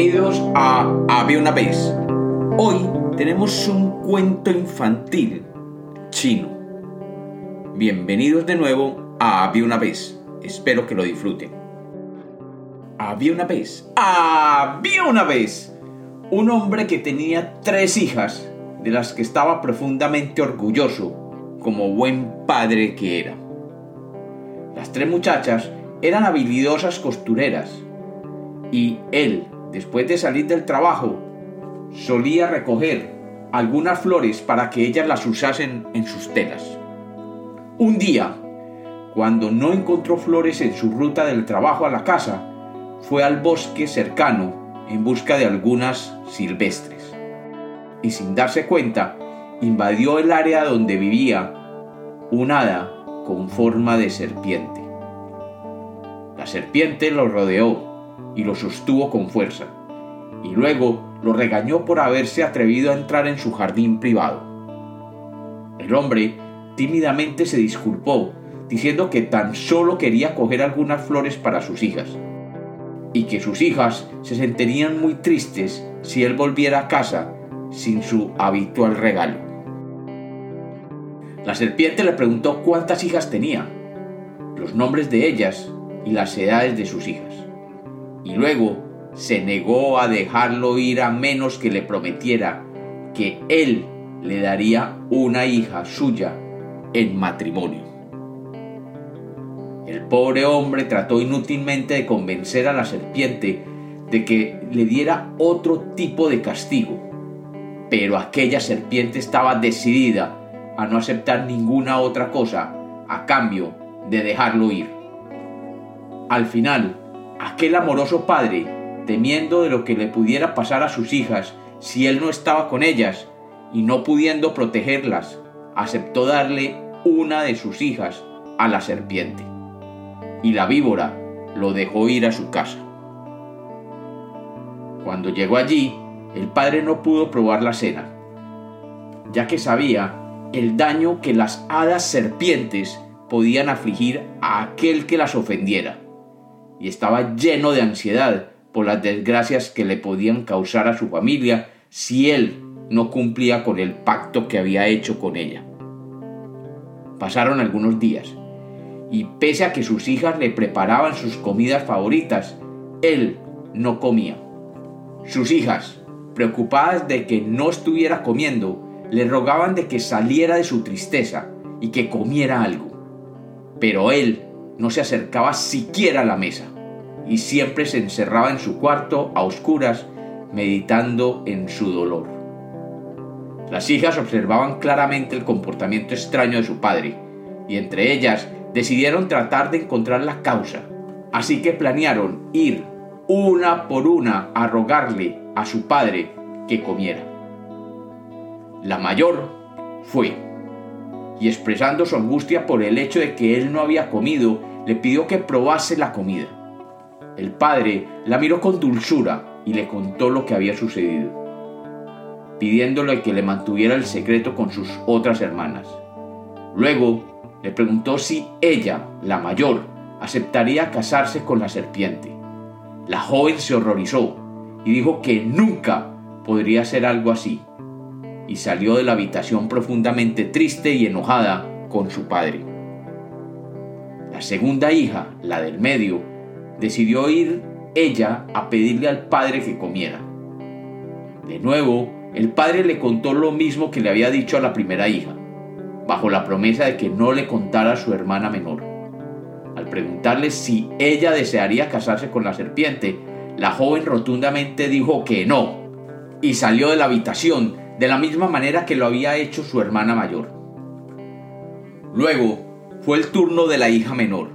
Bienvenidos a Había una vez. Hoy tenemos un cuento infantil chino. Bienvenidos de nuevo a Había una vez. Espero que lo disfruten. Había una vez. Había una vez. Un hombre que tenía tres hijas, de las que estaba profundamente orgulloso, como buen padre que era. Las tres muchachas eran habilidosas costureras y él, después de salir del trabajo, solía recoger algunas flores para que ellas las usasen en sus telas. Un día, cuando no encontró flores en su ruta del trabajo a la casa, fue al bosque cercano en busca de algunas silvestres. Y sin darse cuenta, invadió el área donde vivía un hada con forma de serpiente. La serpiente lo rodeó y lo sostuvo con fuerza, y luego lo regañó por haberse atrevido a entrar en su jardín privado. El hombre tímidamente se disculpó, diciendo que tan solo quería coger algunas flores para sus hijas, y que sus hijas se sentirían muy tristes si él volviera a casa sin su habitual regalo. La serpiente le preguntó cuántas hijas tenía, los nombres de ellas y las edades de sus hijas y luego se negó a dejarlo ir a menos que le prometiera que él le daría una hija suya en matrimonio. El pobre hombre trató inútilmente de convencer a la serpiente de que le diera otro tipo de castigo, pero aquella serpiente estaba decidida a no aceptar ninguna otra cosa a cambio de dejarlo ir. Al final, aquel amoroso padre, temiendo de lo que le pudiera pasar a sus hijas si él no estaba con ellas y no pudiendo protegerlas, aceptó darle una de sus hijas a la serpiente. Y la víbora lo dejó ir a su casa. Cuando llegó allí, el padre no pudo probar la cena, ya que sabía el daño que las hadas serpientes podían afligir a aquel que las ofendiera y estaba lleno de ansiedad por las desgracias que le podían causar a su familia si él no cumplía con el pacto que había hecho con ella. Pasaron algunos días, y pese a que sus hijas le preparaban sus comidas favoritas, él no comía. Sus hijas, preocupadas de que no estuviera comiendo, le rogaban de que saliera de su tristeza y que comiera algo. Pero él no se acercaba siquiera a la mesa y siempre se encerraba en su cuarto a oscuras meditando en su dolor. Las hijas observaban claramente el comportamiento extraño de su padre y entre ellas decidieron tratar de encontrar la causa, así que planearon ir una por una a rogarle a su padre que comiera. La mayor fue, y expresando su angustia por el hecho de que él no había comido, le pidió que probase la comida. El padre la miró con dulzura y le contó lo que había sucedido, pidiéndole que le mantuviera el secreto con sus otras hermanas. Luego le preguntó si ella, la mayor, aceptaría casarse con la serpiente. La joven se horrorizó y dijo que nunca podría hacer algo así, y salió de la habitación profundamente triste y enojada con su padre. La segunda hija, la del medio, decidió ir ella a pedirle al padre que comiera. De nuevo, el padre le contó lo mismo que le había dicho a la primera hija, bajo la promesa de que no le contara a su hermana menor. Al preguntarle si ella desearía casarse con la serpiente, la joven rotundamente dijo que no, y salió de la habitación de la misma manera que lo había hecho su hermana mayor. Luego fue el turno de la hija menor.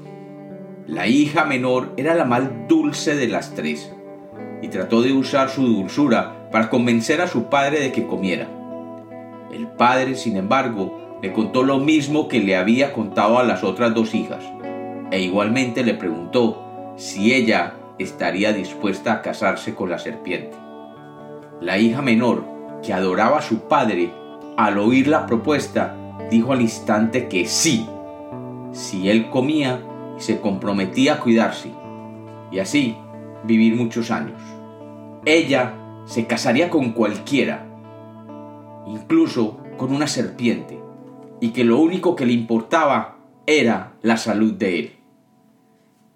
La hija menor era la más dulce de las tres y trató de usar su dulzura para convencer a su padre de que comiera. El padre, sin embargo, le contó lo mismo que le había contado a las otras dos hijas, e igualmente le preguntó si ella estaría dispuesta a casarse con la serpiente. La hija menor, que adoraba a su padre, al oír la propuesta, dijo al instante que sí, si él comía y se comprometía a cuidarse, y así vivir muchos años. ella se casaría con cualquiera, incluso con una serpiente, y que lo único que le importaba era la salud de él.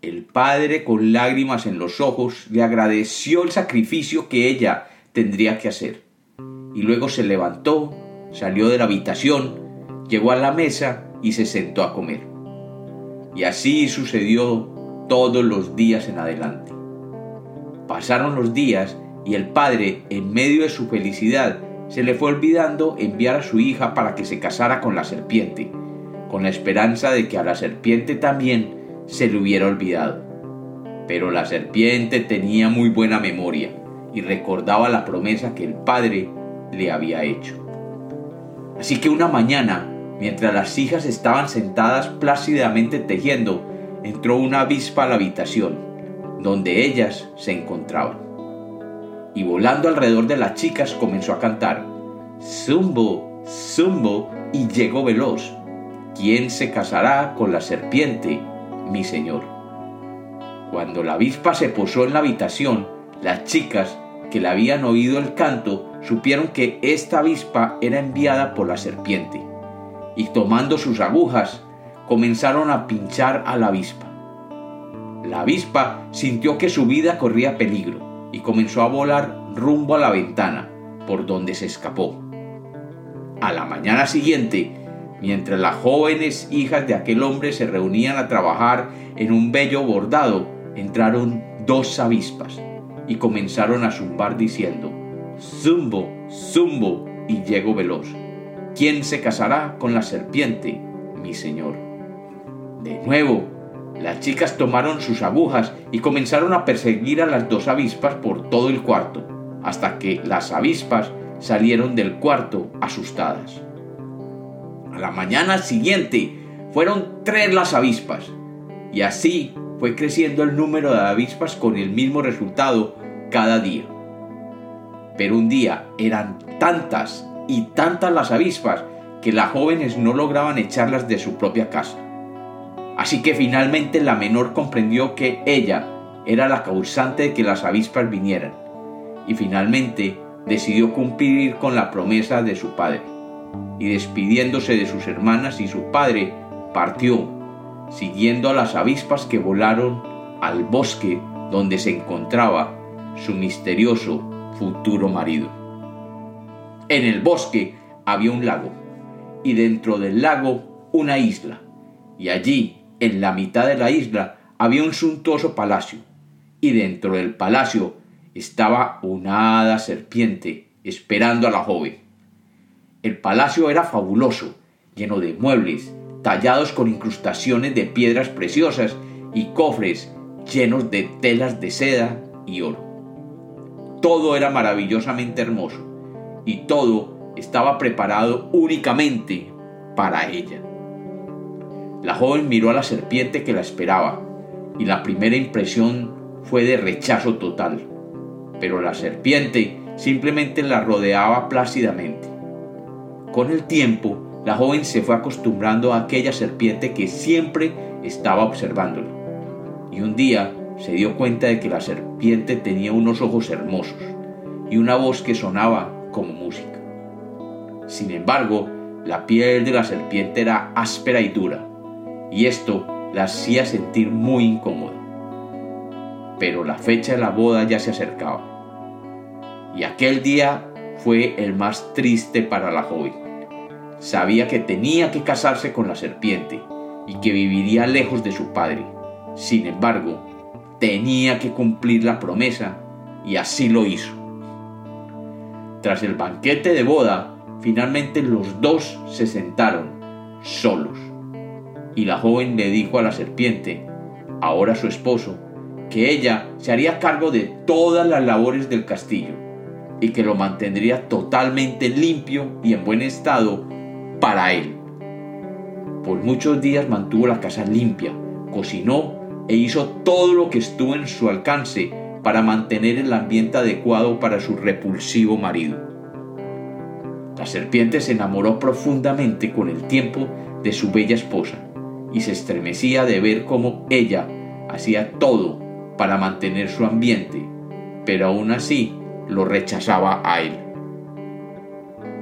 El padre, con lágrimas en los ojos, le agradeció el sacrificio que ella tendría que hacer, y luego se levantó, salió de la habitación, llegó a la mesa y se sentó a comer. Y así sucedió todos los días en adelante. Pasaron los días y el padre, en medio de su felicidad, se le fue olvidando enviar a su hija para que se casara con la serpiente, con la esperanza de que a la serpiente también se le hubiera olvidado. Pero la serpiente tenía muy buena memoria y recordaba la promesa que el padre le había hecho. Así que una mañana, mientras las hijas estaban sentadas plácidamente tejiendo, entró una avispa a la habitación, donde ellas se encontraban. Y volando alrededor de las chicas comenzó a cantar, Zumbo, Zumbo, y llegó veloz. ¿Quién se casará con la serpiente, mi señor? Cuando la avispa se posó en la habitación, las chicas que le habían oído el canto supieron que esta avispa era enviada por la serpiente, y tomando sus agujas comenzaron a pinchar a la avispa. La avispa sintió que su vida corría peligro y comenzó a volar rumbo a la ventana, por donde se escapó. A la mañana siguiente, mientras las jóvenes hijas de aquel hombre se reunían a trabajar en un bello bordado, entraron dos avispas y comenzaron a zumbar diciendo, Zumbo, zumbo, y llego veloz. ¿Quién se casará con la serpiente, mi señor? De nuevo, las chicas tomaron sus agujas y comenzaron a perseguir a las dos avispas por todo el cuarto, hasta que las avispas salieron del cuarto asustadas. A la mañana siguiente fueron tres las avispas, y así fue creciendo el número de avispas con el mismo resultado cada día. Pero un día eran tantas y tantas las avispas que las jóvenes no lograban echarlas de su propia casa. Así que finalmente la menor comprendió que ella era la causante de que las avispas vinieran y finalmente decidió cumplir con la promesa de su padre y despidiéndose de sus hermanas y su padre partió siguiendo a las avispas que volaron al bosque donde se encontraba su misterioso futuro marido. En el bosque había un lago y dentro del lago una isla y allí en la mitad de la isla había un suntuoso palacio y dentro del palacio estaba una hada serpiente esperando a la joven. El palacio era fabuloso, lleno de muebles, tallados con incrustaciones de piedras preciosas y cofres llenos de telas de seda y oro. Todo era maravillosamente hermoso y todo estaba preparado únicamente para ella. La joven miró a la serpiente que la esperaba y la primera impresión fue de rechazo total, pero la serpiente simplemente la rodeaba plácidamente. Con el tiempo, la joven se fue acostumbrando a aquella serpiente que siempre estaba observándolo. Y un día se dio cuenta de que la serpiente tenía unos ojos hermosos y una voz que sonaba como música. Sin embargo, la piel de la serpiente era áspera y dura, y esto la hacía sentir muy incómoda. Pero la fecha de la boda ya se acercaba, y aquel día fue el más triste para la joven. Sabía que tenía que casarse con la serpiente y que viviría lejos de su padre. Sin embargo, tenía que cumplir la promesa y así lo hizo. Tras el banquete de boda, finalmente los dos se sentaron solos y la joven le dijo a la serpiente, ahora su esposo, que ella se haría cargo de todas las labores del castillo y que lo mantendría totalmente limpio y en buen estado para él. Por muchos días mantuvo la casa limpia, cocinó e hizo todo lo que estuvo en su alcance para mantener el ambiente adecuado para su repulsivo marido. La serpiente se enamoró profundamente con el tiempo de su bella esposa y se estremecía de ver cómo ella hacía todo para mantener su ambiente, pero aún así lo rechazaba a él.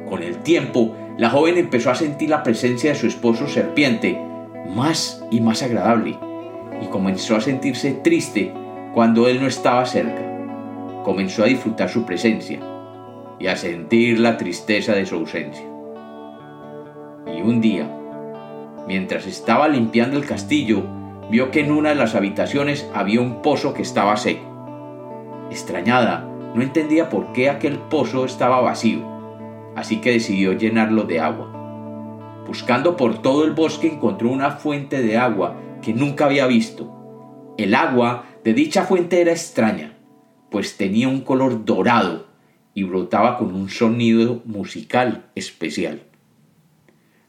Con el tiempo, la joven empezó a sentir la presencia de su esposo serpiente más y más agradable y comenzó a sentirse triste cuando él no estaba cerca. Comenzó a disfrutar su presencia y a sentir la tristeza de su ausencia. Y un día, mientras estaba limpiando el castillo, vio que en una de las habitaciones había un pozo que estaba seco. Extrañada, no entendía por qué aquel pozo estaba vacío, así que decidió llenarlo de agua. Buscando por todo el bosque encontró una fuente de agua que nunca había visto. El agua de dicha fuente era extraña, pues tenía un color dorado y brotaba con un sonido musical especial.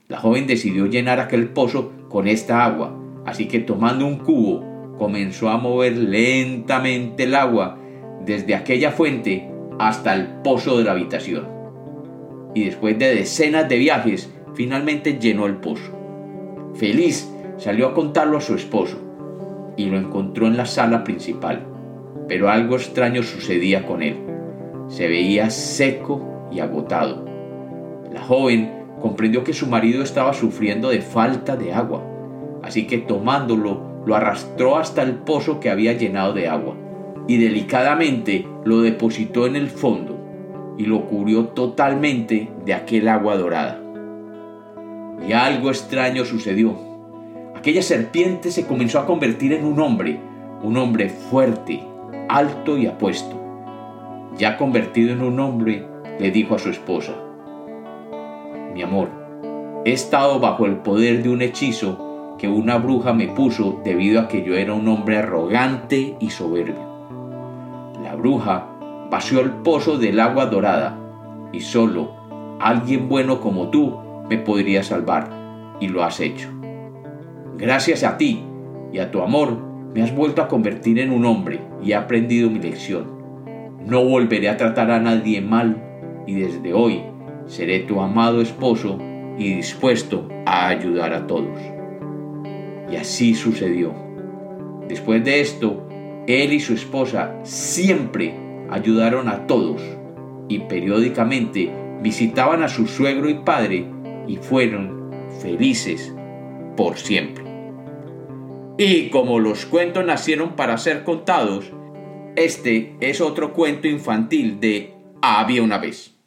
La joven decidió llenar aquel pozo con esta agua, así que tomando un cubo comenzó a mover lentamente el agua desde aquella fuente hasta el pozo de la habitación. Y después de decenas de viajes, finalmente llenó el pozo. Feliz, salió a contarlo a su esposo y lo encontró en la sala principal, pero algo extraño sucedía con él se veía seco y agotado. La joven comprendió que su marido estaba sufriendo de falta de agua, así que tomándolo lo arrastró hasta el pozo que había llenado de agua y delicadamente lo depositó en el fondo y lo cubrió totalmente de aquel agua dorada. Y algo extraño sucedió. Aquella serpiente se comenzó a convertir en un hombre, un hombre fuerte, alto y apuesto ya convertido en un hombre, le dijo a su esposa, Mi amor, he estado bajo el poder de un hechizo que una bruja me puso debido a que yo era un hombre arrogante y soberbio. La bruja vació el pozo del agua dorada y solo alguien bueno como tú me podría salvar y lo has hecho. Gracias a ti y a tu amor me has vuelto a convertir en un hombre y he aprendido mi lección. No volveré a tratar a nadie mal y desde hoy seré tu amado esposo y dispuesto a ayudar a todos. Y así sucedió. Después de esto, él y su esposa siempre ayudaron a todos y periódicamente visitaban a su suegro y padre y fueron felices por siempre. Y como los cuentos nacieron para ser contados, este es otro cuento infantil de Había una vez.